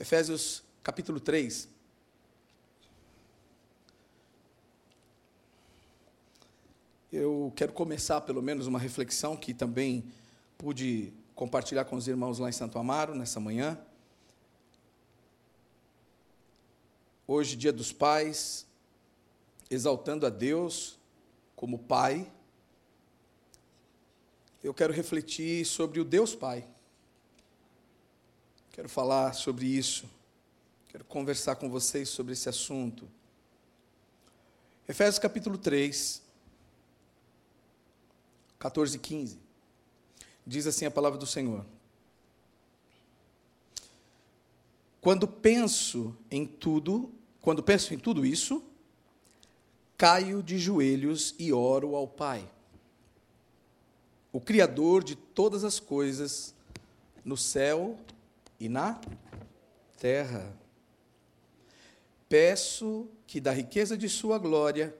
Efésios capítulo 3. Eu quero começar, pelo menos, uma reflexão que também pude compartilhar com os irmãos lá em Santo Amaro, nessa manhã. Hoje, dia dos pais, exaltando a Deus como Pai, eu quero refletir sobre o Deus Pai. Quero falar sobre isso. Quero conversar com vocês sobre esse assunto. Efésios capítulo 3, 14 e 15. Diz assim a palavra do Senhor: Quando penso em tudo, quando penso em tudo isso, caio de joelhos e oro ao Pai, o Criador de todas as coisas, no céu e na terra. Peço que da riqueza de Sua glória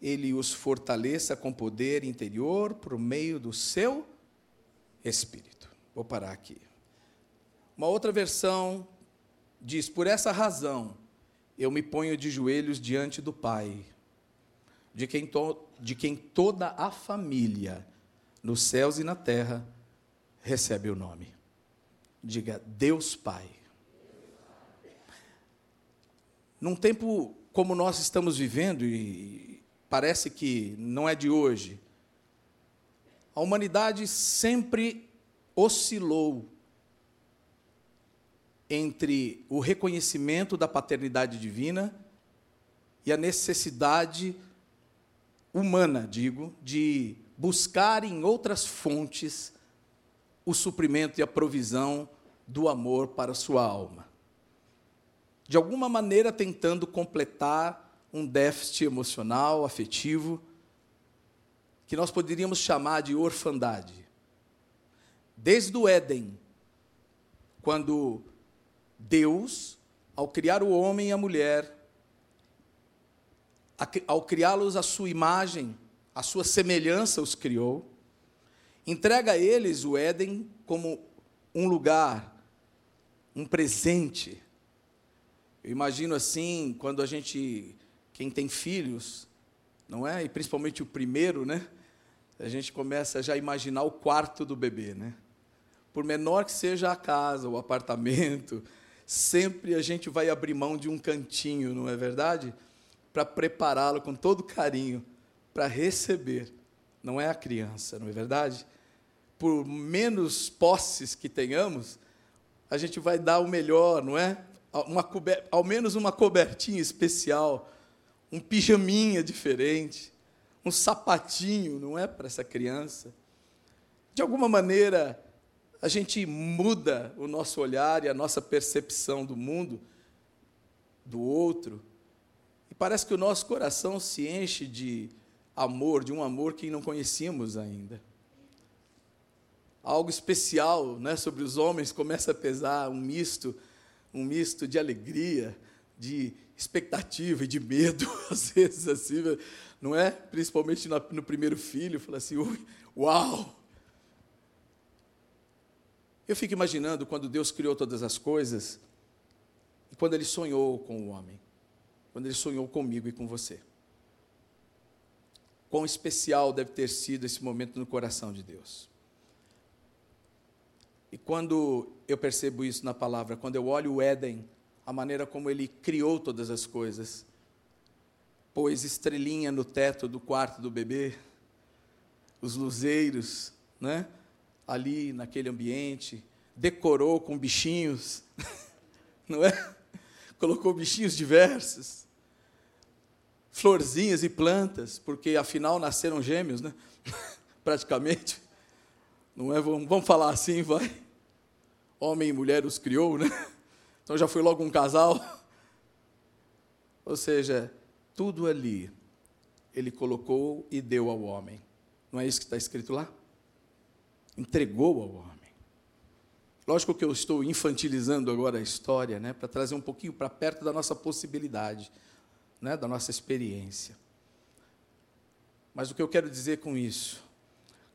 ele os fortaleça com poder interior por meio do seu Espírito. Vou parar aqui. Uma outra versão diz: Por essa razão eu me ponho de joelhos diante do Pai, de quem, to, de quem toda a família, nos céus e na terra, recebe o nome. Diga, Deus Pai. Num tempo como nós estamos vivendo, e parece que não é de hoje. A humanidade sempre oscilou entre o reconhecimento da paternidade divina e a necessidade humana, digo, de buscar em outras fontes o suprimento e a provisão do amor para sua alma. De alguma maneira tentando completar um déficit emocional, afetivo, que nós poderíamos chamar de orfandade. Desde o Éden, quando Deus, ao criar o homem e a mulher, ao criá-los à sua imagem, à sua semelhança, os criou, entrega a eles o Éden como um lugar, um presente. Eu imagino assim, quando a gente quem tem filhos, não é? E principalmente o primeiro, né? A gente começa já a imaginar o quarto do bebê, né? Por menor que seja a casa, o apartamento, sempre a gente vai abrir mão de um cantinho, não é verdade? Para prepará-lo com todo carinho para receber, não é a criança, não é verdade? Por menos posses que tenhamos, a gente vai dar o melhor, não é? Uma, ao menos uma cobertinha especial um pijaminha diferente, um sapatinho, não é para essa criança. De alguma maneira, a gente muda o nosso olhar e a nossa percepção do mundo, do outro, e parece que o nosso coração se enche de amor, de um amor que não conhecíamos ainda. Algo especial, né, sobre os homens começa a pesar, um misto, um misto de alegria, de expectativa e de medo, às vezes, assim, não é? Principalmente no primeiro filho, fala assim, uau! Eu fico imaginando quando Deus criou todas as coisas, e quando Ele sonhou com o homem, quando Ele sonhou comigo e com você. Quão especial deve ter sido esse momento no coração de Deus. E quando eu percebo isso na palavra, quando eu olho o Éden, a maneira como ele criou todas as coisas. Pôs estrelinha no teto do quarto do bebê, os luzeiros, né? ali naquele ambiente, decorou com bichinhos, não é? Colocou bichinhos diversos, florzinhas e plantas, porque afinal nasceram gêmeos, né? Praticamente. Não é? Vamos, falar assim, vai. Homem e mulher os criou, né? Então já foi logo um casal. Ou seja, tudo ali ele colocou e deu ao homem. Não é isso que está escrito lá? Entregou ao homem. Lógico que eu estou infantilizando agora a história, né, para trazer um pouquinho para perto da nossa possibilidade, né, da nossa experiência. Mas o que eu quero dizer com isso?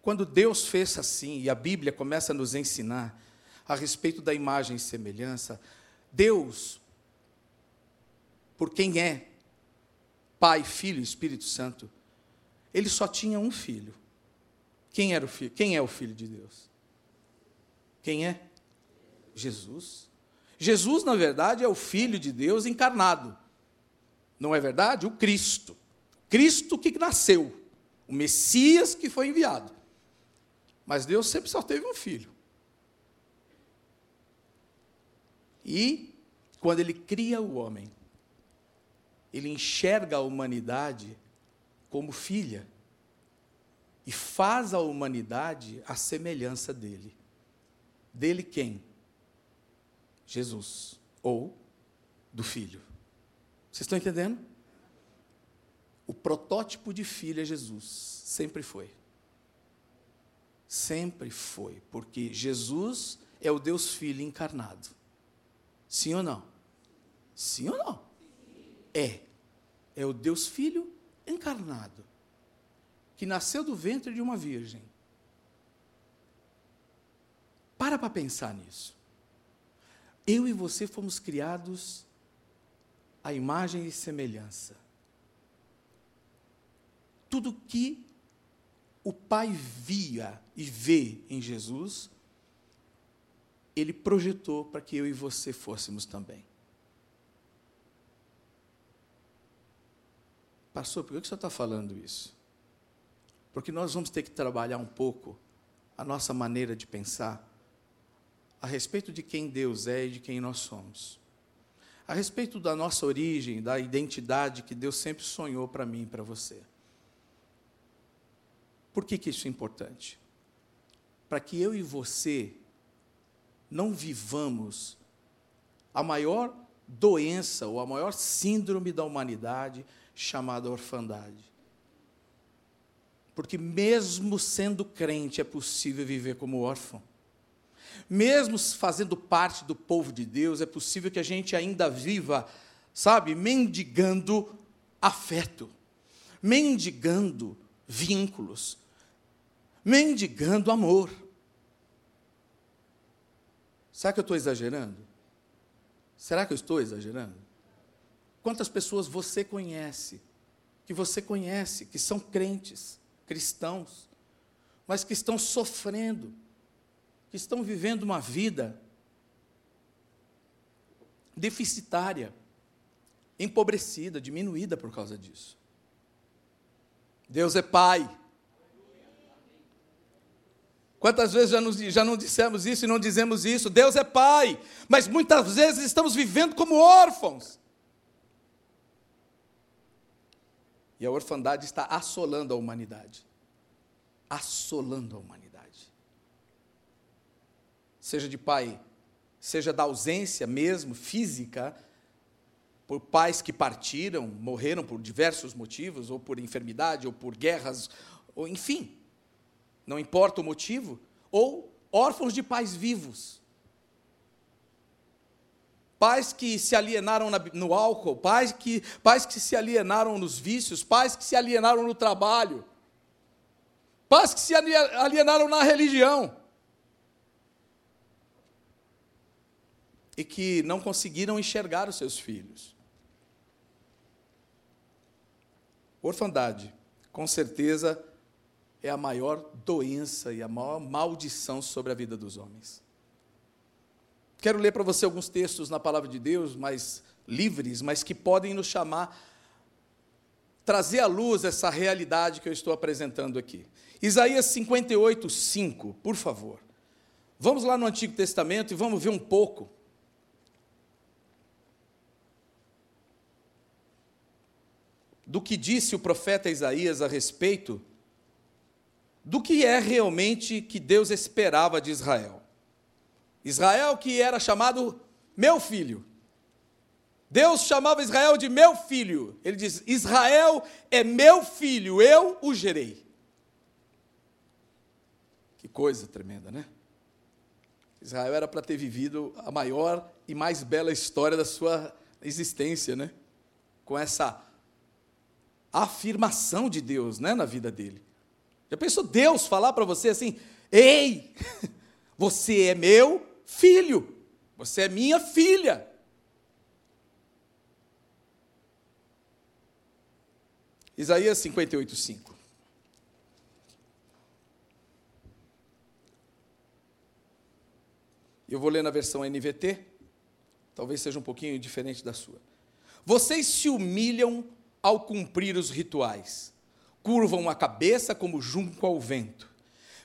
Quando Deus fez assim, e a Bíblia começa a nos ensinar a respeito da imagem e semelhança, Deus, por quem é Pai, Filho e Espírito Santo, ele só tinha um filho. Quem era o filho? Quem é o filho de Deus? Quem é? Jesus. Jesus, na verdade, é o filho de Deus encarnado. Não é verdade? O Cristo. Cristo que nasceu, o Messias que foi enviado. Mas Deus sempre só teve um filho. E quando ele cria o homem, ele enxerga a humanidade como filha e faz a humanidade a semelhança dele. Dele quem? Jesus ou do filho. Vocês estão entendendo? O protótipo de filho é Jesus, sempre foi. Sempre foi, porque Jesus é o Deus Filho encarnado. Sim ou não? Sim ou não? É. É o Deus Filho encarnado, que nasceu do ventre de uma virgem. Para para pensar nisso. Eu e você fomos criados à imagem e semelhança. Tudo que o Pai via e vê em Jesus, ele projetou para que eu e você fôssemos também. Pastor, por que o senhor está falando isso? Porque nós vamos ter que trabalhar um pouco a nossa maneira de pensar a respeito de quem Deus é e de quem nós somos. A respeito da nossa origem, da identidade que Deus sempre sonhou para mim e para você. Por que, que isso é importante? Para que eu e você não vivamos a maior doença ou a maior síndrome da humanidade chamada orfandade. Porque, mesmo sendo crente, é possível viver como órfão. Mesmo fazendo parte do povo de Deus, é possível que a gente ainda viva, sabe, mendigando afeto, mendigando vínculos, mendigando amor. Será que eu estou exagerando? Será que eu estou exagerando? Quantas pessoas você conhece, que você conhece, que são crentes, cristãos, mas que estão sofrendo, que estão vivendo uma vida deficitária, empobrecida, diminuída por causa disso. Deus é Pai. Quantas vezes já, nos, já não dissemos isso e não dizemos isso? Deus é Pai, mas muitas vezes estamos vivendo como órfãos. E a orfandade está assolando a humanidade. Assolando a humanidade. Seja de pai, seja da ausência mesmo, física, por pais que partiram, morreram por diversos motivos, ou por enfermidade, ou por guerras, ou enfim, não importa o motivo, ou órfãos de pais vivos pais que se alienaram no álcool, pais que, pais que se alienaram nos vícios, pais que se alienaram no trabalho, pais que se alienaram na religião. E que não conseguiram enxergar os seus filhos. Orfandade, com certeza, é a maior doença e a maior maldição sobre a vida dos homens. Quero ler para você alguns textos na palavra de Deus, mais livres, mas que podem nos chamar, trazer à luz essa realidade que eu estou apresentando aqui. Isaías 58, 5, por favor. Vamos lá no Antigo Testamento e vamos ver um pouco. Do que disse o profeta Isaías a respeito do que é realmente que Deus esperava de Israel. Israel que era chamado meu filho. Deus chamava Israel de meu filho. Ele diz: Israel é meu filho, eu o gerei. Que coisa tremenda, né? Israel era para ter vivido a maior e mais bela história da sua existência, né? Com essa a afirmação de Deus né, na vida dele. Já pensou Deus falar para você assim: Ei, você é meu filho, você é minha filha. Isaías 58, 5. Eu vou ler na versão NVT, talvez seja um pouquinho diferente da sua. Vocês se humilham ao cumprir os rituais, curvam a cabeça como junco ao vento,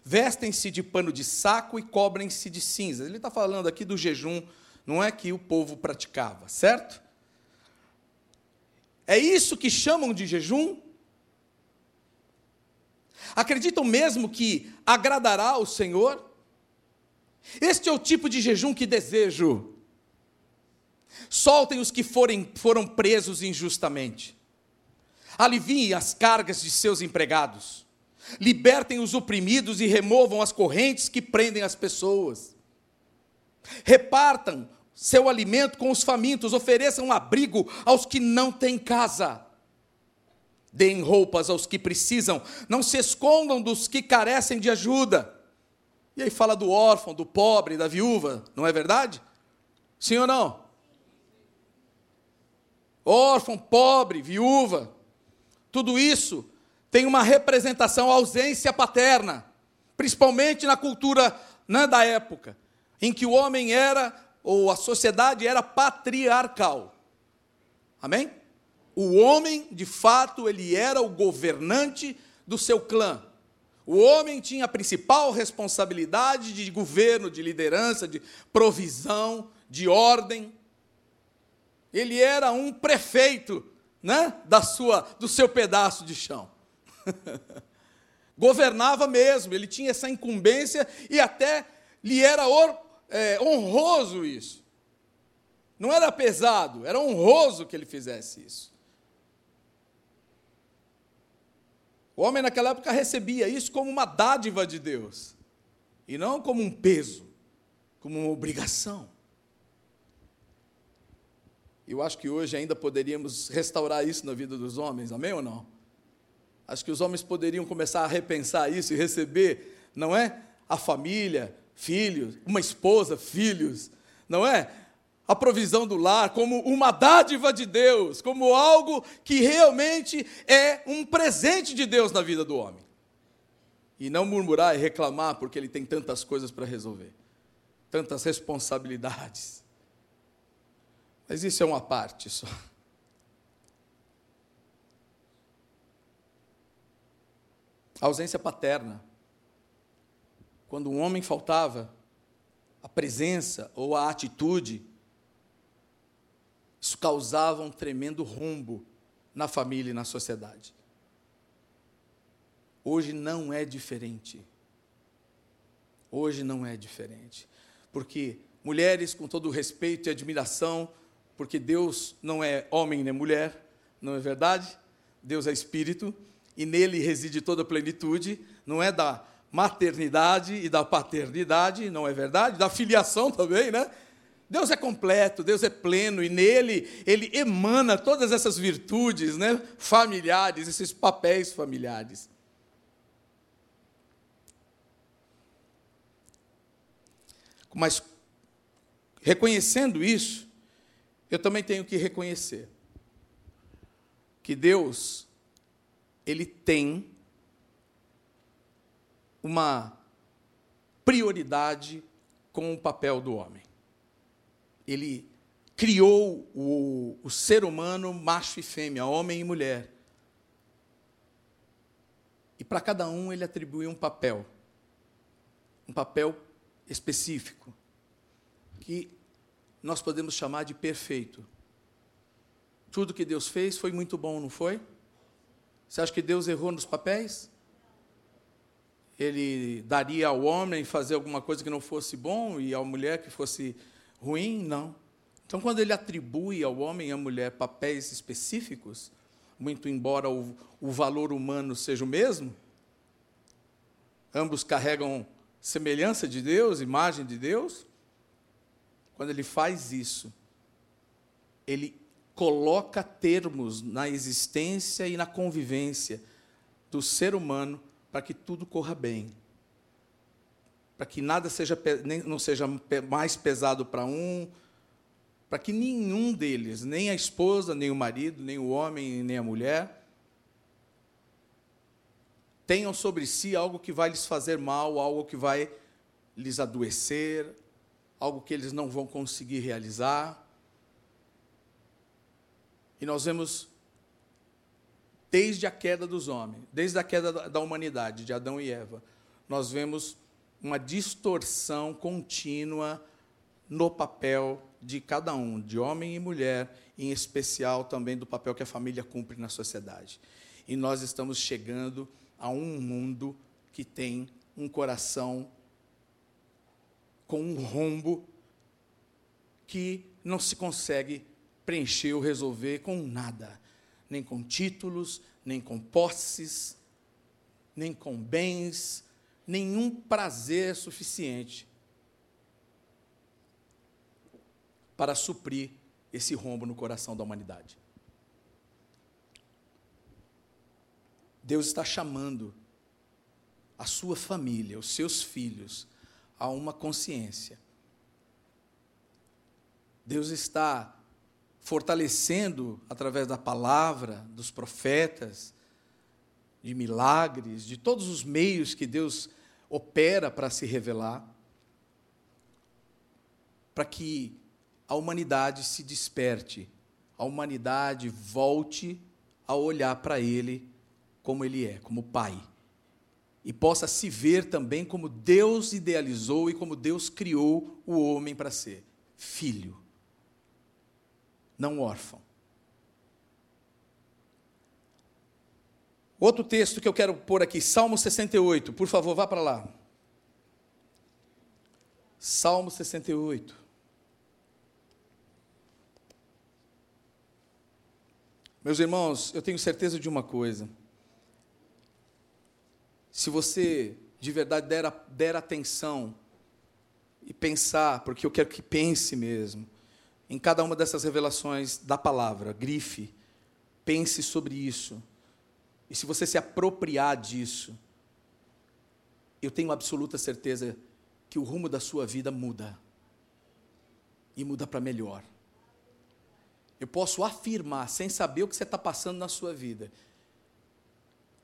vestem-se de pano de saco e cobrem-se de cinzas. Ele está falando aqui do jejum, não é que o povo praticava, certo? É isso que chamam de jejum? Acreditam mesmo que agradará ao Senhor? Este é o tipo de jejum que desejo. Soltem os que forem, foram presos injustamente. Aliviem as cargas de seus empregados. Libertem os oprimidos e removam as correntes que prendem as pessoas. Repartam seu alimento com os famintos, ofereçam abrigo aos que não têm casa. Deem roupas aos que precisam, não se escondam dos que carecem de ajuda. E aí fala do órfão, do pobre, da viúva, não é verdade? Sim ou não? Órfão, pobre, viúva, tudo isso tem uma representação, ausência paterna, principalmente na cultura né, da época, em que o homem era, ou a sociedade era patriarcal. Amém? O homem, de fato, ele era o governante do seu clã. O homem tinha a principal responsabilidade de governo, de liderança, de provisão, de ordem. Ele era um prefeito, né, da sua, do seu pedaço de chão. Governava mesmo, ele tinha essa incumbência e até lhe era or, é, honroso isso. Não era pesado, era honroso que ele fizesse isso. O homem naquela época recebia isso como uma dádiva de Deus, e não como um peso, como uma obrigação. Eu acho que hoje ainda poderíamos restaurar isso na vida dos homens, amém ou não? Acho que os homens poderiam começar a repensar isso e receber, não é? A família, filhos, uma esposa, filhos, não é? a provisão do lar como uma dádiva de Deus, como algo que realmente é um presente de Deus na vida do homem. E não murmurar e reclamar porque ele tem tantas coisas para resolver, tantas responsabilidades. Mas isso é uma parte só. A ausência paterna. Quando um homem faltava, a presença ou a atitude isso causava um tremendo rombo na família e na sociedade. Hoje não é diferente. Hoje não é diferente. Porque mulheres, com todo o respeito e admiração, porque Deus não é homem nem mulher, não é verdade? Deus é espírito e nele reside toda a plenitude, não é da maternidade e da paternidade, não é verdade? Da filiação também, né? Deus é completo, Deus é pleno e nele ele emana todas essas virtudes, né, familiares, esses papéis familiares. Mas reconhecendo isso, eu também tenho que reconhecer que Deus ele tem uma prioridade com o papel do homem ele criou o, o ser humano macho e fêmea, homem e mulher. E para cada um ele atribuiu um papel, um papel específico, que nós podemos chamar de perfeito. Tudo que Deus fez foi muito bom, não foi? Você acha que Deus errou nos papéis? Ele daria ao homem fazer alguma coisa que não fosse bom e à mulher que fosse Ruim, não. Então, quando ele atribui ao homem e à mulher papéis específicos, muito embora o, o valor humano seja o mesmo, ambos carregam semelhança de Deus, imagem de Deus. Quando ele faz isso, ele coloca termos na existência e na convivência do ser humano para que tudo corra bem. Para que nada seja, não seja mais pesado para um, para que nenhum deles, nem a esposa, nem o marido, nem o homem, nem a mulher, tenham sobre si algo que vai lhes fazer mal, algo que vai lhes adoecer, algo que eles não vão conseguir realizar. E nós vemos, desde a queda dos homens, desde a queda da humanidade, de Adão e Eva, nós vemos uma distorção contínua no papel de cada um, de homem e mulher, em especial também do papel que a família cumpre na sociedade. E nós estamos chegando a um mundo que tem um coração com um rombo que não se consegue preencher ou resolver com nada, nem com títulos, nem com posses, nem com bens, nenhum prazer suficiente para suprir esse rombo no coração da humanidade. Deus está chamando a sua família, os seus filhos, a uma consciência. Deus está fortalecendo através da palavra, dos profetas, de milagres, de todos os meios que Deus opera para se revelar, para que a humanidade se desperte, a humanidade volte a olhar para Ele como Ele é, como Pai, e possa se ver também como Deus idealizou e como Deus criou o homem para ser filho, não órfão. Outro texto que eu quero pôr aqui, Salmo 68, por favor, vá para lá. Salmo 68. Meus irmãos, eu tenho certeza de uma coisa. Se você de verdade der, der atenção e pensar, porque eu quero que pense mesmo, em cada uma dessas revelações da palavra, grife, pense sobre isso e se você se apropriar disso, eu tenho absoluta certeza que o rumo da sua vida muda. E muda para melhor. Eu posso afirmar, sem saber o que você está passando na sua vida,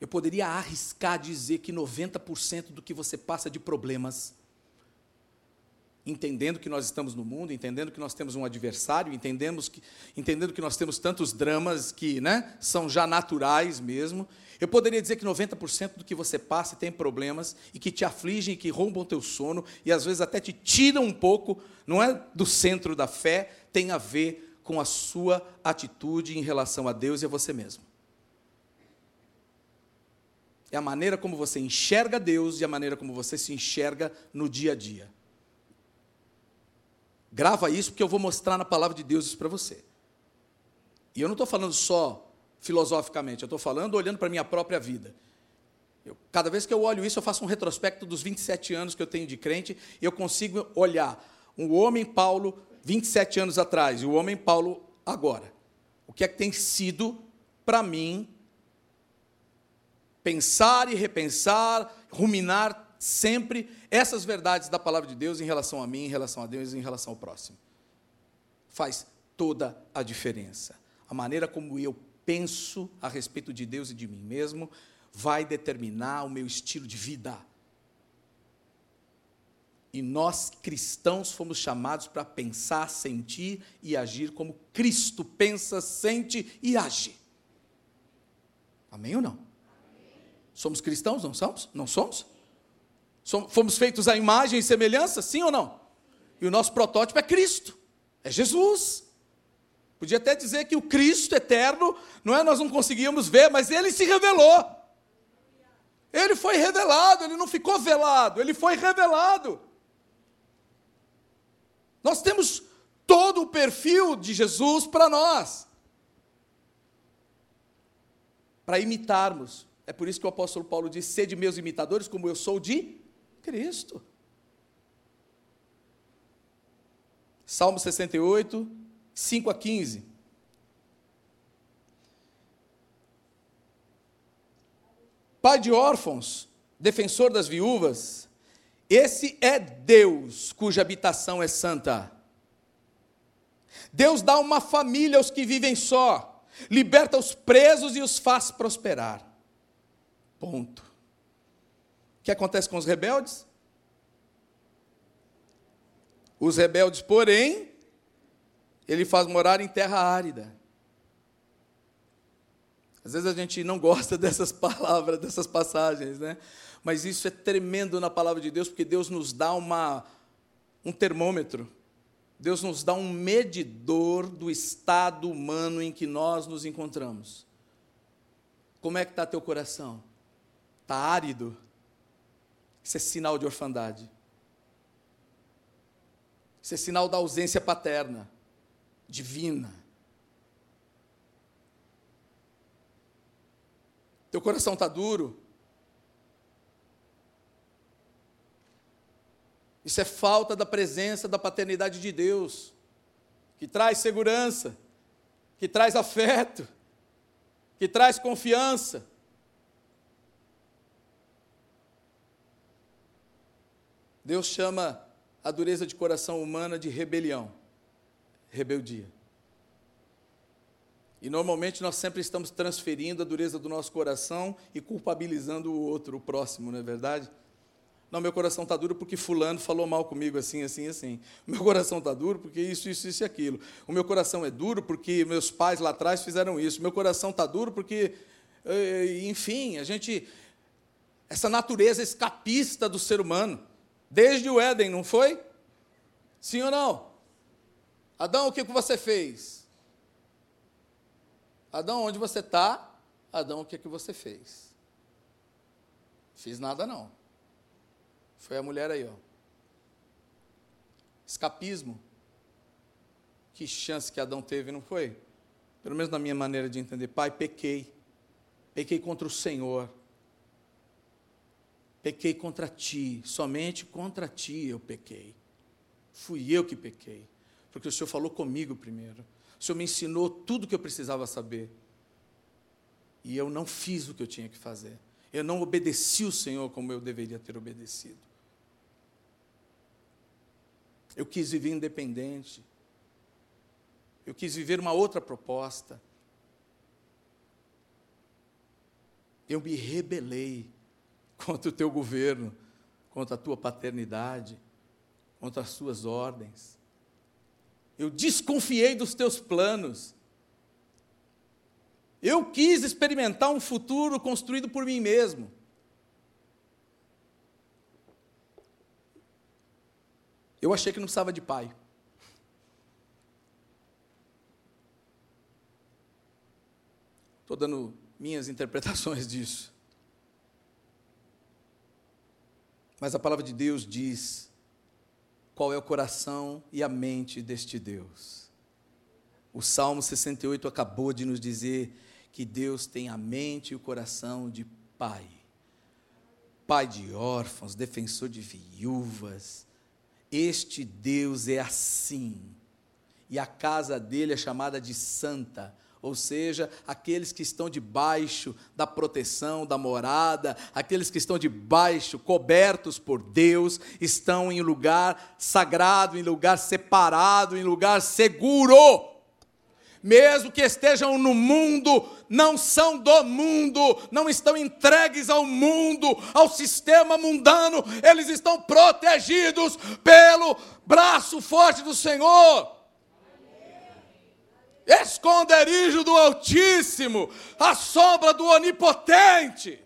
eu poderia arriscar dizer que 90% do que você passa de problemas entendendo que nós estamos no mundo, entendendo que nós temos um adversário, entendemos que, entendendo que nós temos tantos dramas que né, são já naturais mesmo. Eu poderia dizer que 90% do que você passa tem problemas e que te afligem e que roubam o teu sono e às vezes até te tiram um pouco, não é do centro da fé, tem a ver com a sua atitude em relação a Deus e a você mesmo. É a maneira como você enxerga Deus e a maneira como você se enxerga no dia a dia. Grava isso porque eu vou mostrar na palavra de Deus isso para você. E eu não estou falando só filosoficamente, eu estou falando olhando para a minha própria vida. Eu, cada vez que eu olho isso, eu faço um retrospecto dos 27 anos que eu tenho de crente e eu consigo olhar o homem Paulo 27 anos atrás e o homem Paulo agora. O que é que tem sido para mim pensar e repensar, ruminar sempre essas verdades da palavra de Deus em relação a mim, em relação a Deus e em relação ao próximo. Faz toda a diferença. A maneira como eu penso a respeito de Deus e de mim mesmo vai determinar o meu estilo de vida. E nós cristãos fomos chamados para pensar, sentir e agir como Cristo pensa, sente e age. Amém ou não? Somos cristãos, não somos? Não somos? Fomos feitos à imagem e semelhança, sim ou não? E o nosso protótipo é Cristo, é Jesus. Podia até dizer que o Cristo eterno, não é? Nós não conseguíamos ver, mas ele se revelou. Ele foi revelado, ele não ficou velado, ele foi revelado. Nós temos todo o perfil de Jesus para nós. Para imitarmos. É por isso que o apóstolo Paulo diz: sede meus imitadores, como eu sou de Cristo. Salmo 68, 5 a 15. Pai de órfãos, defensor das viúvas, esse é Deus cuja habitação é santa. Deus dá uma família aos que vivem só, liberta os presos e os faz prosperar. Ponto. que acontece com os rebeldes? Os rebeldes, porém, ele faz morar em terra árida. Às vezes a gente não gosta dessas palavras, dessas passagens, né? Mas isso é tremendo na palavra de Deus, porque Deus nos dá uma, um termômetro, Deus nos dá um medidor do estado humano em que nós nos encontramos. Como é que está teu coração? Está árido? Isso é sinal de orfandade. Isso é sinal da ausência paterna, divina. Teu coração está duro? Isso é falta da presença da paternidade de Deus, que traz segurança, que traz afeto, que traz confiança. Deus chama a dureza de coração humana de rebelião, rebeldia. E normalmente nós sempre estamos transferindo a dureza do nosso coração e culpabilizando o outro, o próximo, não é verdade? Não, meu coração está duro porque fulano falou mal comigo assim, assim, assim. Meu coração está duro porque isso, isso, isso e aquilo. O meu coração é duro porque meus pais lá atrás fizeram isso. Meu coração está duro porque, eh, enfim, a gente. Essa natureza escapista do ser humano. Desde o Éden, não foi? Sim ou não? Adão, o que você fez? Adão, onde você está? Adão, o que, que você fez? Fiz nada não. Foi a mulher aí, ó. Escapismo. Que chance que Adão teve, não foi? Pelo menos na minha maneira de entender. Pai, pequei. Pequei contra o Senhor. Pequei contra ti, somente contra ti eu pequei. Fui eu que pequei, porque o Senhor falou comigo primeiro. O Senhor me ensinou tudo o que eu precisava saber. E eu não fiz o que eu tinha que fazer. Eu não obedeci o Senhor como eu deveria ter obedecido. Eu quis viver independente. Eu quis viver uma outra proposta. Eu me rebelei contra o teu governo, contra a tua paternidade, contra as suas ordens. Eu desconfiei dos teus planos. Eu quis experimentar um futuro construído por mim mesmo. Eu achei que não precisava de pai. Estou dando minhas interpretações disso. Mas a palavra de Deus diz qual é o coração e a mente deste Deus. O Salmo 68 acabou de nos dizer que Deus tem a mente e o coração de pai. Pai de órfãos, defensor de viúvas. Este Deus é assim. E a casa dele é chamada de santa ou seja, aqueles que estão debaixo da proteção, da morada, aqueles que estão debaixo, cobertos por Deus, estão em lugar sagrado, em lugar separado, em lugar seguro. Mesmo que estejam no mundo, não são do mundo, não estão entregues ao mundo, ao sistema mundano, eles estão protegidos pelo braço forte do Senhor esconderijo do Altíssimo, a sombra do Onipotente.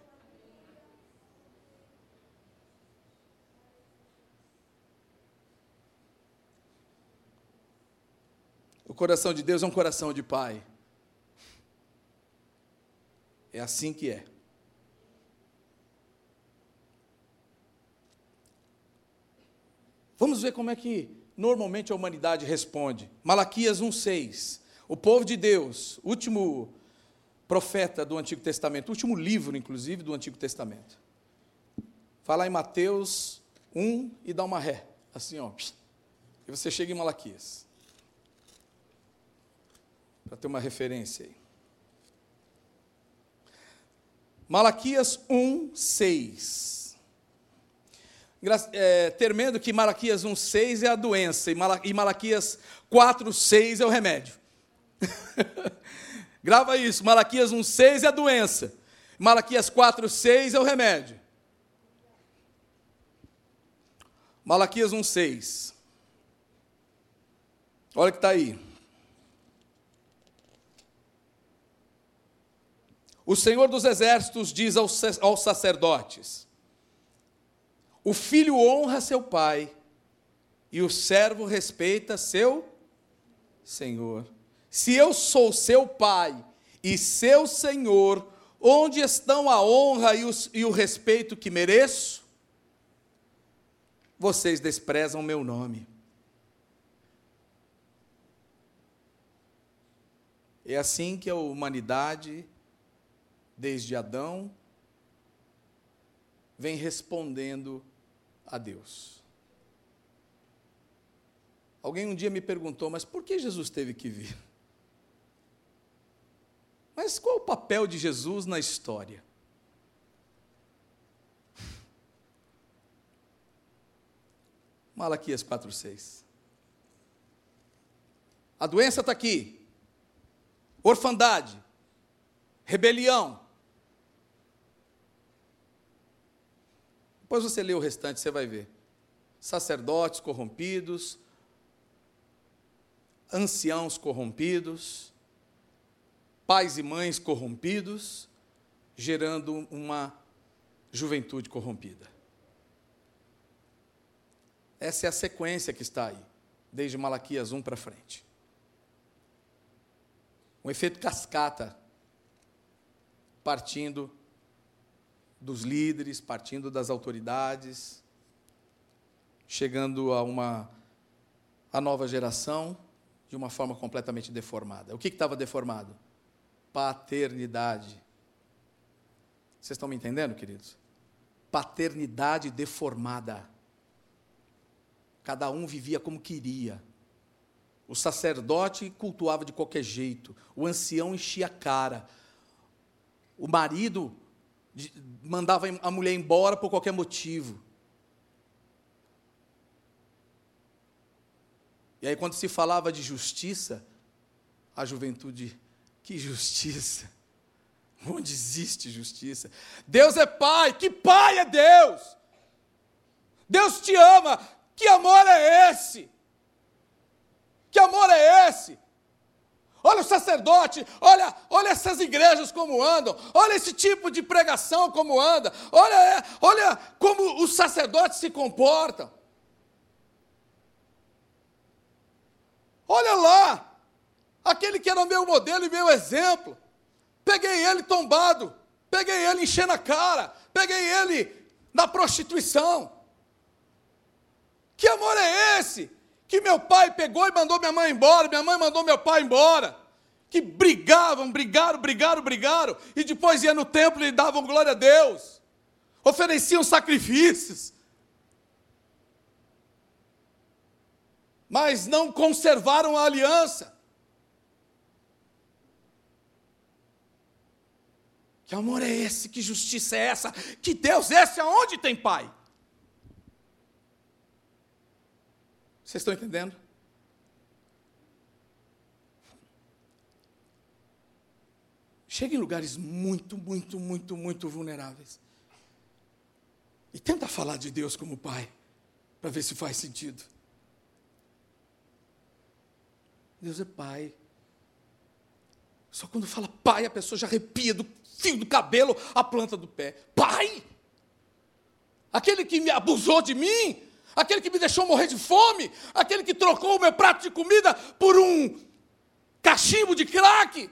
O coração de Deus é um coração de pai. É assim que é. Vamos ver como é que normalmente a humanidade responde. Malaquias 1,6. O povo de Deus, último profeta do Antigo Testamento, último livro, inclusive, do Antigo Testamento. Fala em Mateus 1 e dá uma ré, assim, ó. E você chega em Malaquias. Para ter uma referência aí. Malaquias 1, 6. É, termendo que Malaquias 1, 6 é a doença, e Malaquias 4, 6 é o remédio. Grava isso. Malaquias 1,6 é a doença. Malaquias 4,6 é o remédio. Malaquias 1,6. Olha que está aí. O Senhor dos Exércitos diz aos, aos sacerdotes: O filho honra seu pai, e o servo respeita seu Senhor. Se eu sou seu pai e seu Senhor, onde estão a honra e o, e o respeito que mereço? Vocês desprezam meu nome. É assim que a humanidade, desde Adão, vem respondendo a Deus. Alguém um dia me perguntou, mas por que Jesus teve que vir? Mas qual o papel de Jesus na história? Malaquias 4,6. A doença está aqui. Orfandade. Rebelião. Depois você lê o restante, você vai ver. Sacerdotes corrompidos, anciãos corrompidos, pais e mães corrompidos, gerando uma juventude corrompida. Essa é a sequência que está aí, desde Malaquias 1 para frente. Um efeito cascata, partindo dos líderes, partindo das autoridades, chegando a uma a nova geração de uma forma completamente deformada. O que estava deformado? Paternidade. Vocês estão me entendendo, queridos? Paternidade deformada. Cada um vivia como queria. O sacerdote cultuava de qualquer jeito, o ancião enchia a cara, o marido mandava a mulher embora por qualquer motivo. E aí, quando se falava de justiça, a juventude, que justiça? Onde existe justiça? Deus é Pai, que Pai é Deus? Deus te ama, que amor é esse? Que amor é esse? Olha o sacerdote, olha, olha essas igrejas como andam, olha esse tipo de pregação como anda, olha, olha como os sacerdotes se comportam. Olha lá, aquele que era meu modelo e meu exemplo. Peguei ele tombado, peguei ele enchendo a cara, peguei ele na prostituição. Que amor é esse? Que meu pai pegou e mandou minha mãe embora, minha mãe mandou meu pai embora. Que brigavam, brigaram, brigaram, brigaram, e depois ia no templo e davam glória a Deus. Ofereciam sacrifícios. Mas não conservaram a aliança. Que amor é esse? Que justiça é essa? Que Deus é esse? Aonde tem pai? Vocês estão entendendo? Chega em lugares muito, muito, muito, muito vulneráveis. E tenta falar de Deus como Pai, para ver se faz sentido. Deus é Pai. Só quando fala Pai, a pessoa já arrepia do fio do cabelo à planta do pé. Pai! Aquele que me abusou de mim, aquele que me deixou morrer de fome, aquele que trocou o meu prato de comida por um cachimbo de crack.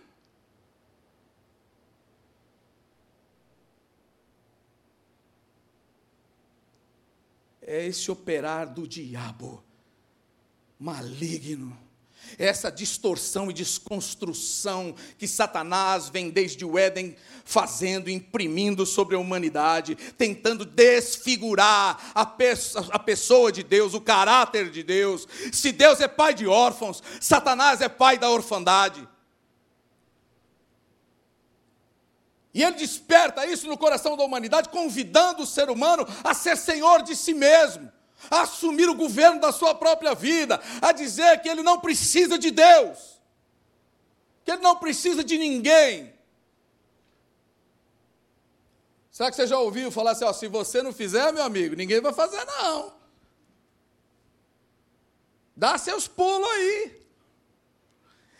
É esse operar do diabo maligno essa distorção e desconstrução que Satanás vem desde o Éden fazendo, imprimindo sobre a humanidade, tentando desfigurar a, a pessoa de Deus, o caráter de Deus. Se Deus é pai de órfãos, Satanás é pai da orfandade. E ele desperta isso no coração da humanidade, convidando o ser humano a ser senhor de si mesmo a assumir o governo da sua própria vida, a dizer que ele não precisa de Deus, que ele não precisa de ninguém. Será que você já ouviu falar assim, ó, se você não fizer, meu amigo, ninguém vai fazer não. Dá seus pulos aí.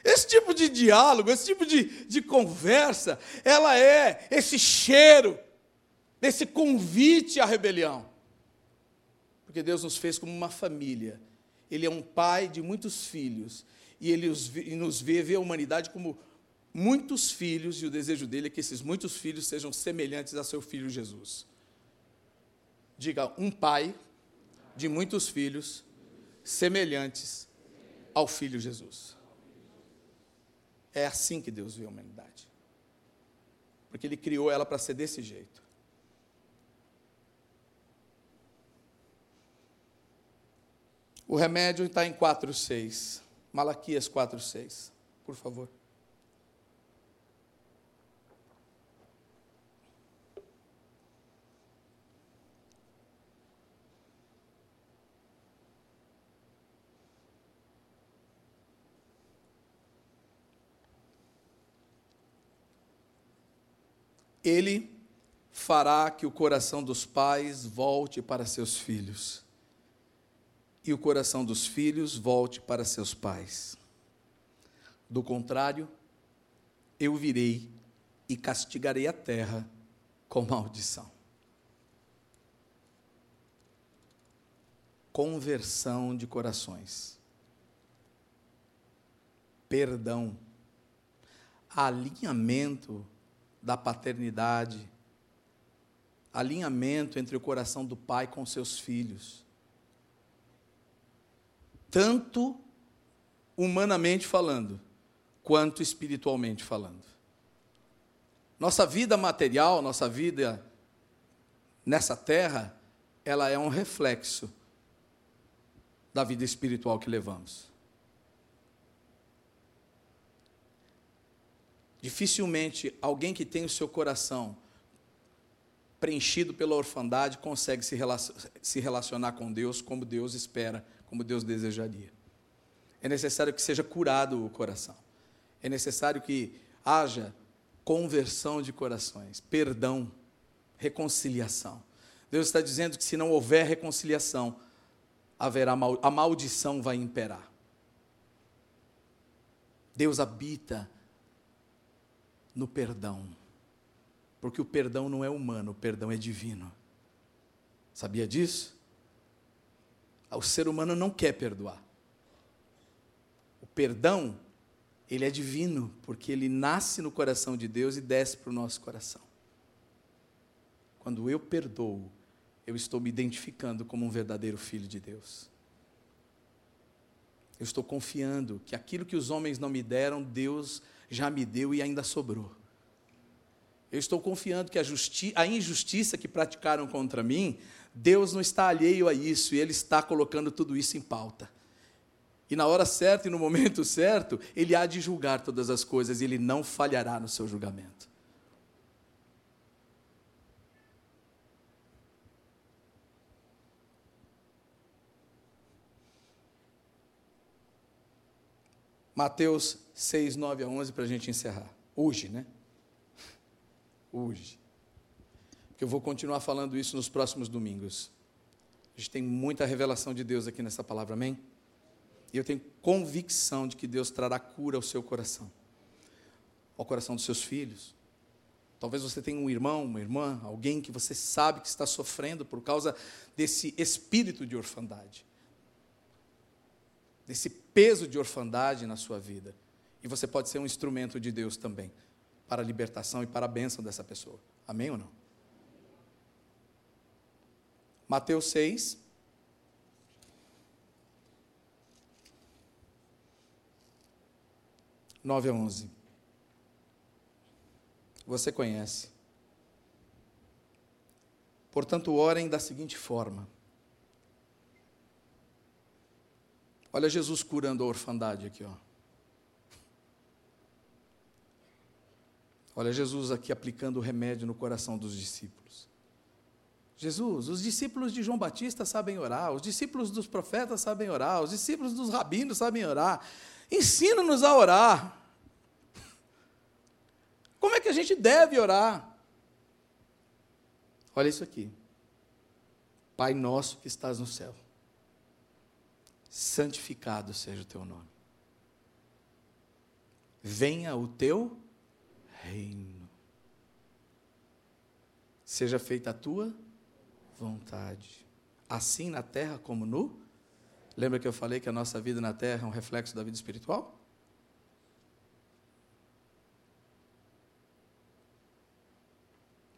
Esse tipo de diálogo, esse tipo de, de conversa, ela é esse cheiro, esse convite à rebelião. Porque Deus nos fez como uma família. Ele é um pai de muitos filhos. E ele nos vê, vê a humanidade como muitos filhos, e o desejo dele é que esses muitos filhos sejam semelhantes a seu filho Jesus. Diga, um pai de muitos filhos semelhantes ao Filho Jesus. É assim que Deus vê a humanidade. Porque Ele criou ela para ser desse jeito. O remédio está em 4,6. Malaquias 4,6. Por favor. Ele fará que o coração dos pais volte para seus filhos, e o coração dos filhos volte para seus pais. Do contrário, eu virei e castigarei a terra com maldição. Conversão de corações. Perdão. Alinhamento da paternidade, alinhamento entre o coração do pai com seus filhos. Tanto humanamente falando, quanto espiritualmente falando. Nossa vida material, nossa vida nessa terra, ela é um reflexo da vida espiritual que levamos. Dificilmente alguém que tem o seu coração preenchido pela orfandade consegue se relacionar com Deus como Deus espera, como Deus desejaria. É necessário que seja curado o coração. É necessário que haja conversão de corações, perdão, reconciliação. Deus está dizendo que se não houver reconciliação, haverá mal, a maldição vai imperar. Deus habita no perdão. Porque o perdão não é humano, o perdão é divino. Sabia disso? O ser humano não quer perdoar. O perdão, ele é divino, porque ele nasce no coração de Deus e desce para o nosso coração. Quando eu perdoo, eu estou me identificando como um verdadeiro filho de Deus. Eu estou confiando que aquilo que os homens não me deram, Deus já me deu e ainda sobrou. Eu estou confiando que a, a, injustiça que praticaram contra mim, Deus não está alheio a isso e Ele está colocando tudo isso em pauta. E na hora certa e no momento certo, Ele há de julgar todas as coisas e Ele não falhará no seu julgamento. Mateus 6, 9 a 11, para a gente encerrar. Hoje, né? Hoje. Porque eu vou continuar falando isso nos próximos domingos. A gente tem muita revelação de Deus aqui nessa palavra, amém? E eu tenho convicção de que Deus trará cura ao seu coração, ao coração dos seus filhos. Talvez você tenha um irmão, uma irmã, alguém que você sabe que está sofrendo por causa desse espírito de orfandade, desse peso de orfandade na sua vida. E você pode ser um instrumento de Deus também, para a libertação e para a bênção dessa pessoa. Amém ou não? Mateus 6. Nove a onze. Você conhece. Portanto, orem da seguinte forma. Olha Jesus curando a orfandade aqui, ó. Olha Jesus aqui aplicando o remédio no coração dos discípulos. Jesus, os discípulos de João Batista sabem orar, os discípulos dos profetas sabem orar, os discípulos dos rabinos sabem orar. Ensina-nos a orar. Como é que a gente deve orar? Olha isso aqui. Pai nosso que estás no céu, santificado seja o teu nome. Venha o teu reino. Seja feita a tua vontade, assim na terra como no. Lembra que eu falei que a nossa vida na terra é um reflexo da vida espiritual?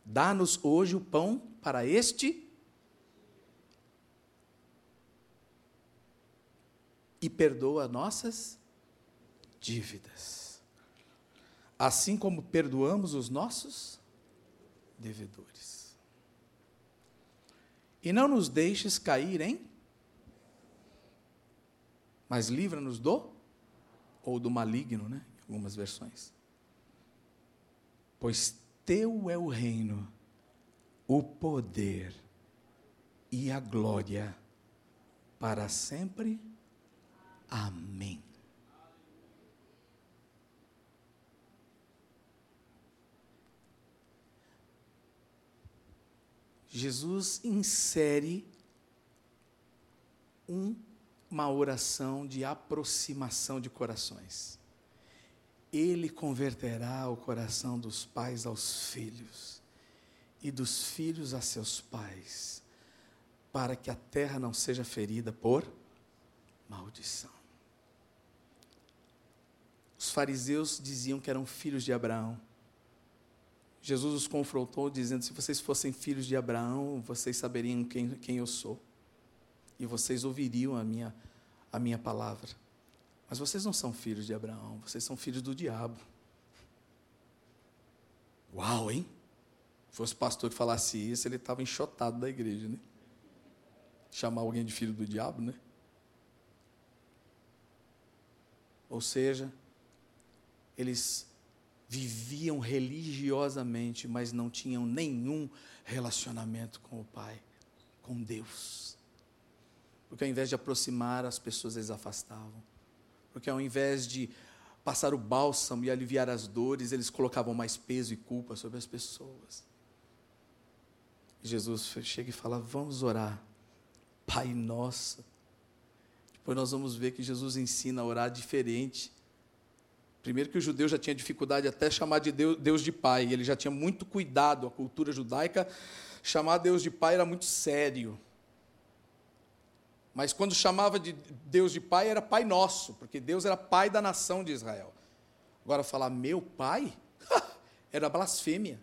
Dá-nos hoje o pão para este e perdoa nossas dívidas, assim como perdoamos os nossos devedores. E não nos deixes cair em, mas livra-nos do, ou do maligno, né? Em algumas versões. Pois teu é o reino, o poder e a glória para sempre. Amém. Jesus insere um, uma oração de aproximação de corações. Ele converterá o coração dos pais aos filhos e dos filhos a seus pais, para que a terra não seja ferida por maldição. Os fariseus diziam que eram filhos de Abraão. Jesus os confrontou, dizendo: Se vocês fossem filhos de Abraão, vocês saberiam quem, quem eu sou, e vocês ouviriam a minha, a minha palavra. Mas vocês não são filhos de Abraão, vocês são filhos do diabo. Uau, hein? Se fosse pastor que falasse isso, ele estava enxotado da igreja, né? Chamar alguém de filho do diabo, né? Ou seja, eles viviam religiosamente, mas não tinham nenhum relacionamento com o Pai, com Deus. Porque ao invés de aproximar as pessoas, eles afastavam. Porque ao invés de passar o bálsamo e aliviar as dores, eles colocavam mais peso e culpa sobre as pessoas. Jesus chega e fala: Vamos orar, Pai Nosso. Depois nós vamos ver que Jesus ensina a orar diferente. Primeiro que o judeu já tinha dificuldade até chamar de Deus, Deus de Pai, ele já tinha muito cuidado, a cultura judaica, chamar Deus de Pai era muito sério. Mas quando chamava de Deus de Pai, era Pai Nosso, porque Deus era Pai da nação de Israel. Agora, falar meu Pai, era blasfêmia.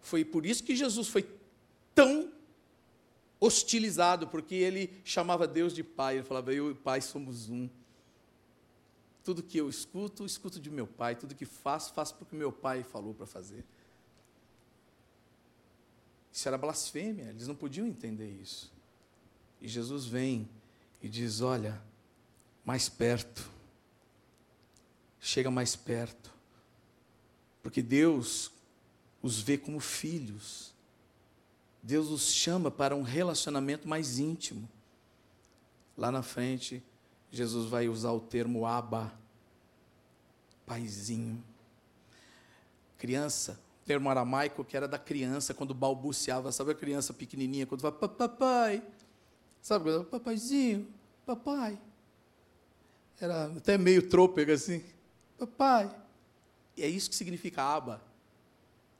Foi por isso que Jesus foi tão hostilizado, porque ele chamava Deus de Pai. Ele falava, eu e o Pai somos um. Tudo que eu escuto, escuto de meu Pai. Tudo que faço, faço porque meu Pai falou para fazer. Isso era blasfêmia, eles não podiam entender isso. E Jesus vem e diz: Olha, mais perto, chega mais perto, porque Deus os vê como filhos, Deus os chama para um relacionamento mais íntimo. Lá na frente, Jesus vai usar o termo Abba, paizinho. Criança, termo aramaico que era da criança quando balbuciava, sabe a criança pequenininha quando fala papai, Sabe, papaizinho, papai. Era até meio trôpego assim. Papai. E é isso que significa aba.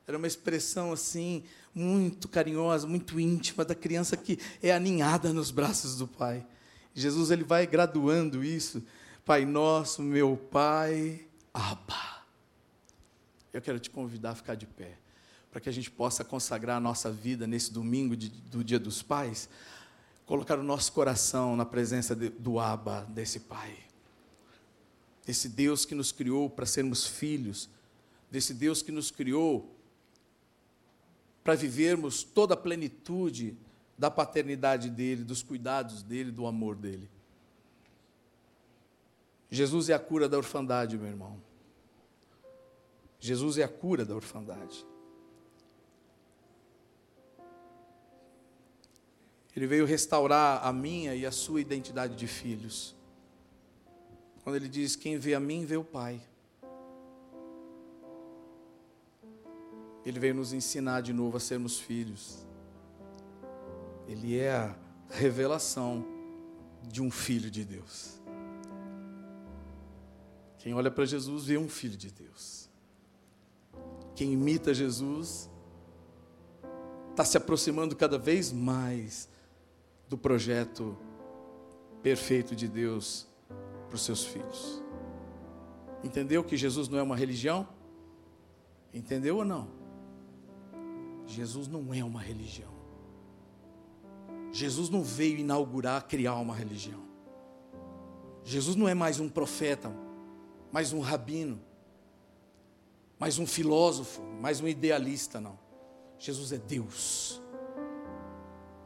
Era uma expressão assim, muito carinhosa, muito íntima da criança que é aninhada nos braços do pai. Jesus ele vai graduando isso. Pai nosso, meu pai, aba. Eu quero te convidar a ficar de pé, para que a gente possa consagrar a nossa vida nesse domingo de, do Dia dos Pais colocar o nosso coração na presença de, do Abba, desse Pai. Desse Deus que nos criou para sermos filhos, desse Deus que nos criou para vivermos toda a plenitude da paternidade dele, dos cuidados dele, do amor dele. Jesus é a cura da orfandade, meu irmão. Jesus é a cura da orfandade. Ele veio restaurar a minha e a sua identidade de filhos. Quando ele diz: Quem vê a mim, vê o Pai. Ele veio nos ensinar de novo a sermos filhos. Ele é a revelação de um filho de Deus. Quem olha para Jesus vê um filho de Deus. Quem imita Jesus está se aproximando cada vez mais do projeto perfeito de Deus para os seus filhos. Entendeu que Jesus não é uma religião? Entendeu ou não? Jesus não é uma religião. Jesus não veio inaugurar, criar uma religião. Jesus não é mais um profeta, mais um rabino, mais um filósofo, mais um idealista, não. Jesus é Deus.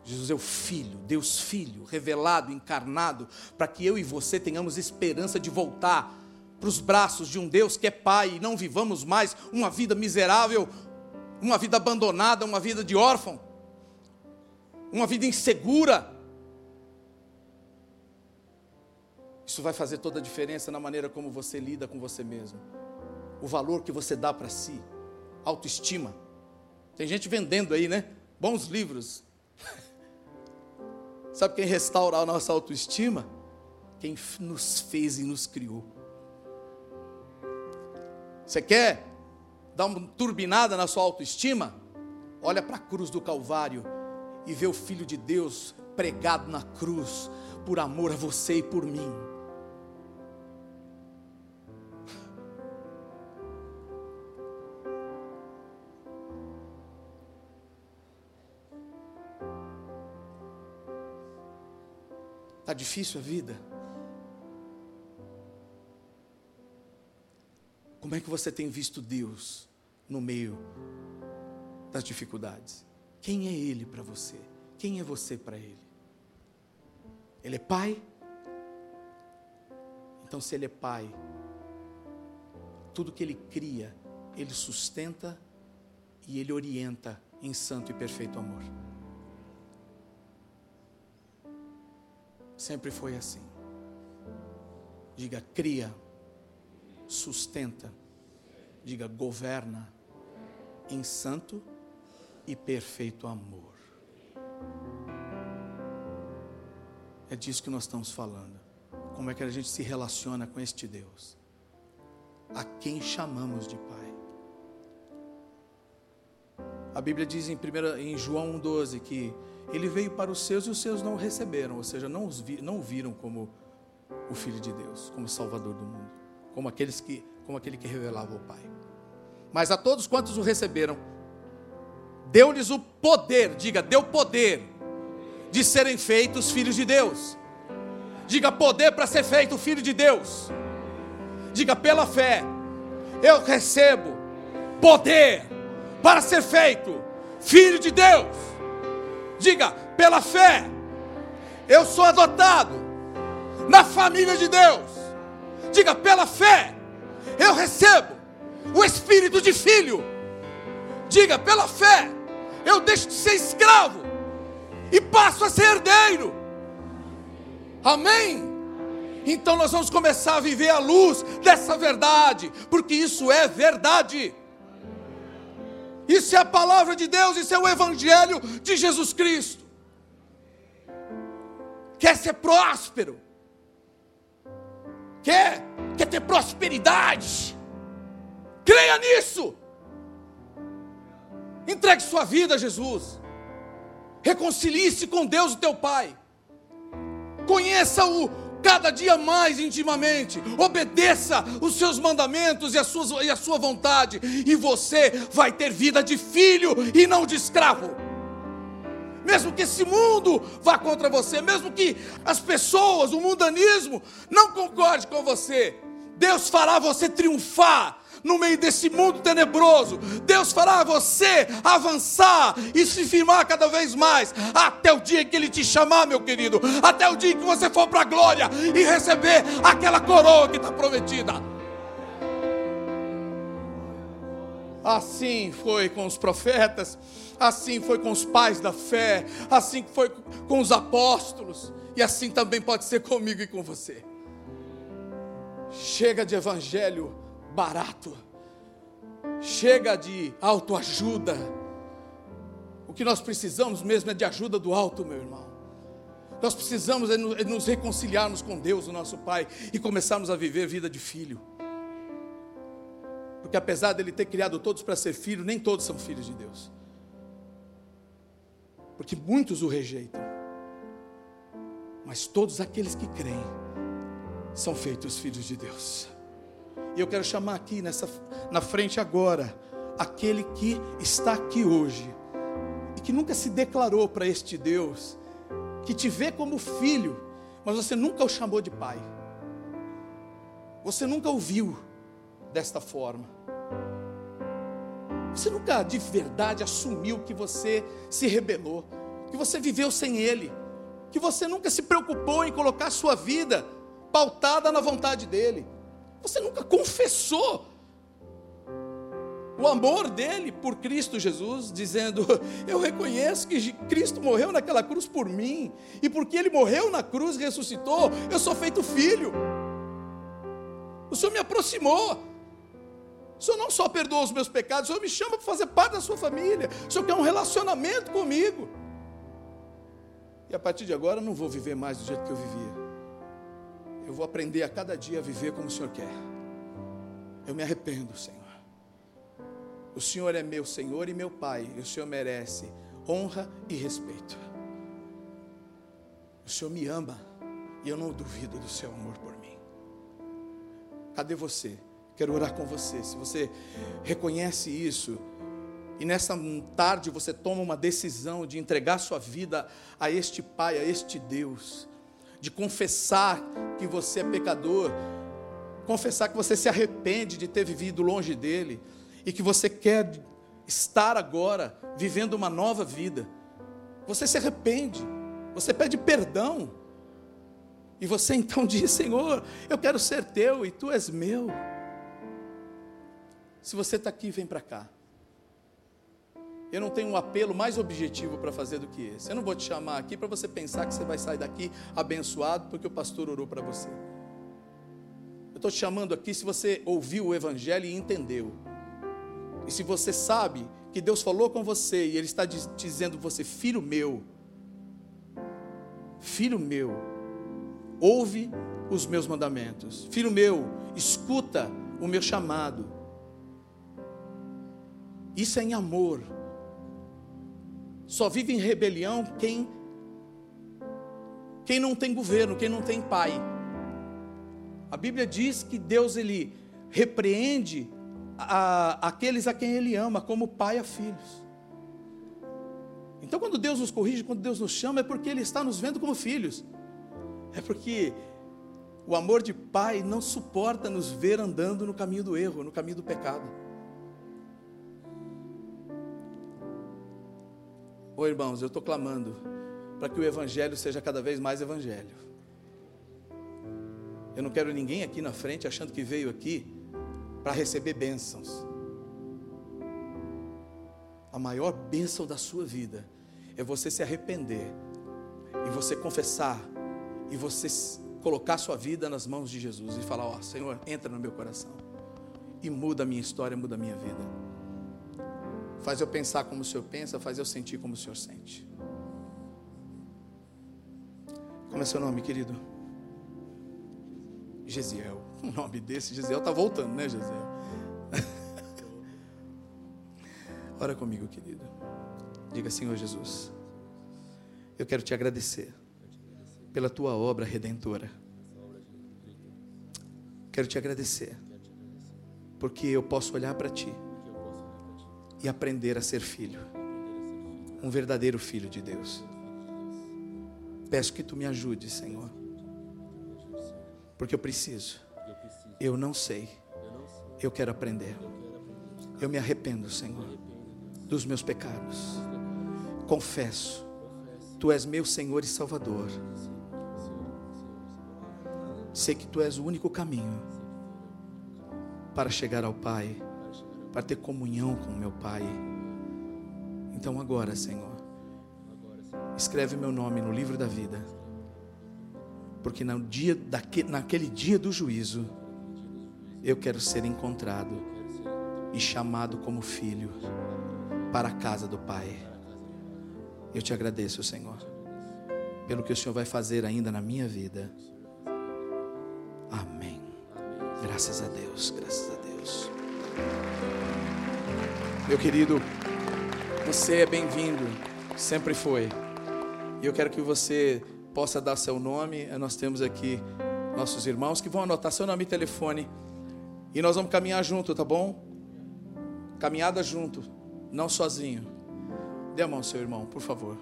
Jesus é o Filho, Deus Filho, revelado, encarnado, para que eu e você tenhamos esperança de voltar para os braços de um Deus que é Pai e não vivamos mais uma vida miserável, uma vida abandonada, uma vida de órfão, uma vida insegura. Isso vai fazer toda a diferença na maneira como você lida com você mesmo, o valor que você dá para si, autoestima. Tem gente vendendo aí, né? Bons livros. Sabe quem restaura a nossa autoestima? Quem nos fez e nos criou. Você quer dar uma turbinada na sua autoestima? Olha para a cruz do Calvário e vê o Filho de Deus pregado na cruz por amor a você e por mim. Está difícil a vida? Como é que você tem visto Deus no meio das dificuldades? Quem é Ele para você? Quem é você para Ele? Ele é Pai? Então, se Ele é Pai, tudo que Ele cria, Ele sustenta e Ele orienta em santo e perfeito amor. Sempre foi assim. Diga, cria sustenta, diga, governa em santo e perfeito amor. É disso que nós estamos falando. Como é que a gente se relaciona com este Deus? A quem chamamos de Pai. A Bíblia diz em, primeira, em João 1,12 que ele veio para os seus e os seus não o receberam, ou seja, não, os vi, não o viram como o Filho de Deus, como Salvador do mundo como, aqueles que, como aquele que revelava o Pai. Mas a todos quantos o receberam, deu-lhes o poder, diga, deu poder, de serem feitos filhos de Deus. Diga poder para ser feito filho de Deus. Diga pela fé, eu recebo poder para ser feito filho de Deus. Diga pela fé, eu sou adotado na família de Deus. Diga, pela fé, eu recebo o espírito de filho. Diga, pela fé, eu deixo de ser escravo e passo a ser herdeiro. Amém? Então nós vamos começar a viver a luz dessa verdade, porque isso é verdade. Isso é a palavra de Deus, isso é o evangelho de Jesus Cristo. Quer ser próspero? quer, quer ter prosperidade. Creia nisso. Entregue sua vida a Jesus. Reconcilie-se com Deus, o teu Pai. Conheça-o cada dia mais intimamente. Obedeça os seus mandamentos e a, sua, e a sua vontade. E você vai ter vida de filho e não de escravo mesmo que esse mundo vá contra você, mesmo que as pessoas, o mundanismo, não concorde com você, Deus fará você triunfar no meio desse mundo tenebroso. Deus fará você avançar e se firmar cada vez mais, até o dia que Ele te chamar, meu querido, até o dia que você for para a glória e receber aquela coroa que está prometida. Assim foi com os profetas assim foi com os pais da fé, assim foi com os apóstolos, e assim também pode ser comigo e com você. Chega de evangelho barato, chega de autoajuda. O que nós precisamos mesmo é de ajuda do alto, meu irmão. Nós precisamos é é nos reconciliarmos com Deus, o nosso Pai, e começarmos a viver vida de filho. Porque apesar dele ter criado todos para ser filho, nem todos são filhos de Deus. Porque muitos o rejeitam. Mas todos aqueles que creem são feitos filhos de Deus. E eu quero chamar aqui nessa na frente agora aquele que está aqui hoje e que nunca se declarou para este Deus, que te vê como filho, mas você nunca o chamou de pai. Você nunca o viu desta forma. Você nunca de verdade assumiu que você se rebelou, que você viveu sem ele, que você nunca se preocupou em colocar sua vida pautada na vontade dele. Você nunca confessou o amor dele por Cristo Jesus, dizendo: Eu reconheço que Cristo morreu naquela cruz por mim, e porque ele morreu na cruz ressuscitou, eu sou feito filho. O Senhor me aproximou. O Senhor não só perdoa os meus pecados, o Senhor me chama para fazer parte da sua família. O Senhor quer um relacionamento comigo. E a partir de agora eu não vou viver mais do jeito que eu vivia. Eu vou aprender a cada dia a viver como o Senhor quer. Eu me arrependo, Senhor. O Senhor é meu Senhor e meu Pai, e o Senhor merece honra e respeito. O Senhor me ama e eu não duvido do seu amor por mim. Cadê você? Quero orar com você. Se você reconhece isso, e nessa tarde você toma uma decisão de entregar sua vida a este Pai, a este Deus, de confessar que você é pecador, confessar que você se arrepende de ter vivido longe dele e que você quer estar agora vivendo uma nova vida. Você se arrepende, você pede perdão. E você então diz: Senhor, eu quero ser teu e tu és meu. Se você está aqui, vem para cá. Eu não tenho um apelo mais objetivo para fazer do que esse. Eu não vou te chamar aqui para você pensar que você vai sair daqui abençoado porque o pastor orou para você. Eu estou te chamando aqui se você ouviu o Evangelho e entendeu. E se você sabe que Deus falou com você e Ele está dizendo você, filho meu, filho meu, ouve os meus mandamentos, filho meu, escuta o meu chamado. Isso é em amor. Só vive em rebelião quem quem não tem governo, quem não tem pai. A Bíblia diz que Deus ele repreende a, aqueles a quem Ele ama, como pai a filhos. Então, quando Deus nos corrige, quando Deus nos chama, é porque Ele está nos vendo como filhos. É porque o amor de pai não suporta nos ver andando no caminho do erro, no caminho do pecado. Irmãos, eu estou clamando para que o Evangelho seja cada vez mais Evangelho. Eu não quero ninguém aqui na frente achando que veio aqui para receber bênçãos. A maior bênção da sua vida é você se arrepender e você confessar e você colocar sua vida nas mãos de Jesus e falar: Ó, oh, Senhor, entra no meu coração e muda a minha história, muda a minha vida. Faz eu pensar como o Senhor pensa, faz eu sentir como o Senhor sente. Como é seu nome, querido? Gesiel um nome desse, Gisel está voltando, né, Gisel? Ora comigo, querido. Diga, Senhor Jesus, eu quero te agradecer pela tua obra redentora. Quero te agradecer, porque eu posso olhar para ti e aprender a ser filho, um verdadeiro filho de Deus. Peço que tu me ajude, Senhor, porque eu preciso eu não sei. Eu quero aprender. Eu me arrependo, Senhor, dos meus pecados. Confesso. Tu és meu Senhor e Salvador. Sei que tu és o único caminho para chegar ao Pai, para ter comunhão com meu Pai. Então agora, Senhor, escreve meu nome no livro da vida, porque no dia daquele, naquele dia do juízo eu quero ser encontrado e chamado como filho para a casa do Pai. Eu te agradeço, Senhor. pelo que o Senhor vai fazer ainda na minha vida. Amém. Graças a Deus, graças a Deus. Meu querido, você é bem-vindo, sempre foi. E eu quero que você possa dar seu nome. Nós temos aqui nossos irmãos que vão anotar seu nome e telefone. E nós vamos caminhar junto, tá bom? Caminhada junto, não sozinho. Dê a mão seu irmão, por favor.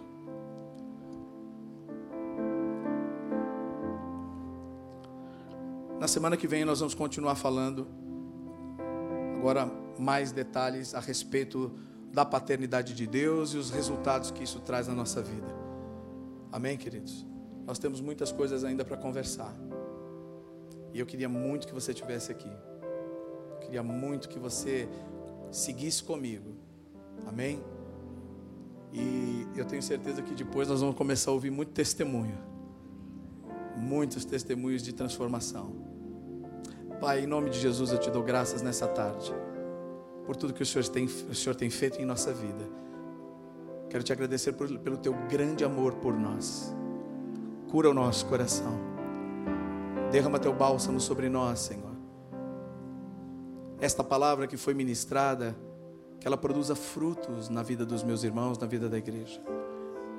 Na semana que vem nós vamos continuar falando agora mais detalhes a respeito da paternidade de Deus e os resultados que isso traz na nossa vida. Amém, queridos? Nós temos muitas coisas ainda para conversar. E eu queria muito que você estivesse aqui. Eu queria muito que você seguisse comigo. Amém? E eu tenho certeza que depois nós vamos começar a ouvir muito testemunho. Muitos testemunhos de transformação. Pai, em nome de Jesus eu te dou graças nessa tarde. Por tudo que o Senhor tem, o Senhor tem feito em nossa vida. Quero te agradecer por, pelo teu grande amor por nós. Cura o nosso coração. Derrama teu bálsamo sobre nós, Senhor. Esta palavra que foi ministrada que ela produza frutos na vida dos meus irmãos, na vida da igreja.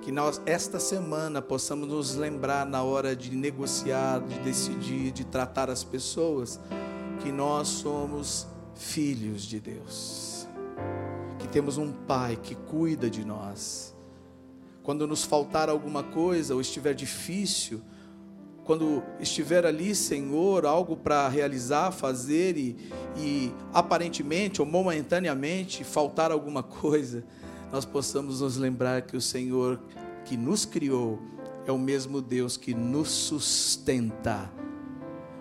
Que nós, esta semana, possamos nos lembrar na hora de negociar, de decidir, de tratar as pessoas, que nós somos filhos de Deus, que temos um Pai que cuida de nós. Quando nos faltar alguma coisa ou estiver difícil, quando estiver ali, Senhor, algo para realizar, fazer e, e aparentemente ou momentaneamente faltar alguma coisa, nós possamos nos lembrar que o Senhor que nos criou é o mesmo Deus que nos sustenta,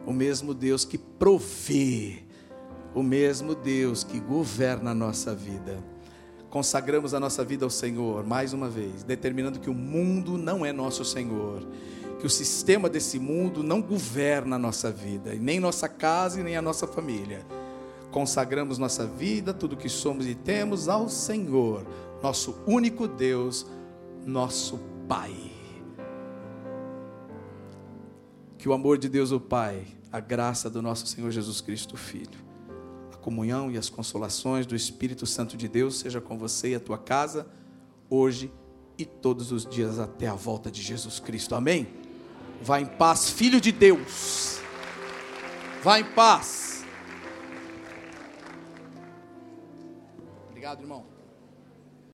o mesmo Deus que provê, o mesmo Deus que governa a nossa vida. Consagramos a nossa vida ao Senhor mais uma vez, determinando que o mundo não é nosso Senhor que o sistema desse mundo não governa a nossa vida, nem nossa casa e nem a nossa família. Consagramos nossa vida, tudo que somos e temos ao Senhor, nosso único Deus, nosso Pai. Que o amor de Deus, o Pai, a graça do nosso Senhor Jesus Cristo, Filho, a comunhão e as consolações do Espírito Santo de Deus seja com você e a tua casa, hoje e todos os dias até a volta de Jesus Cristo. Amém? Vá em paz, filho de Deus. Vá em paz. Obrigado, irmão.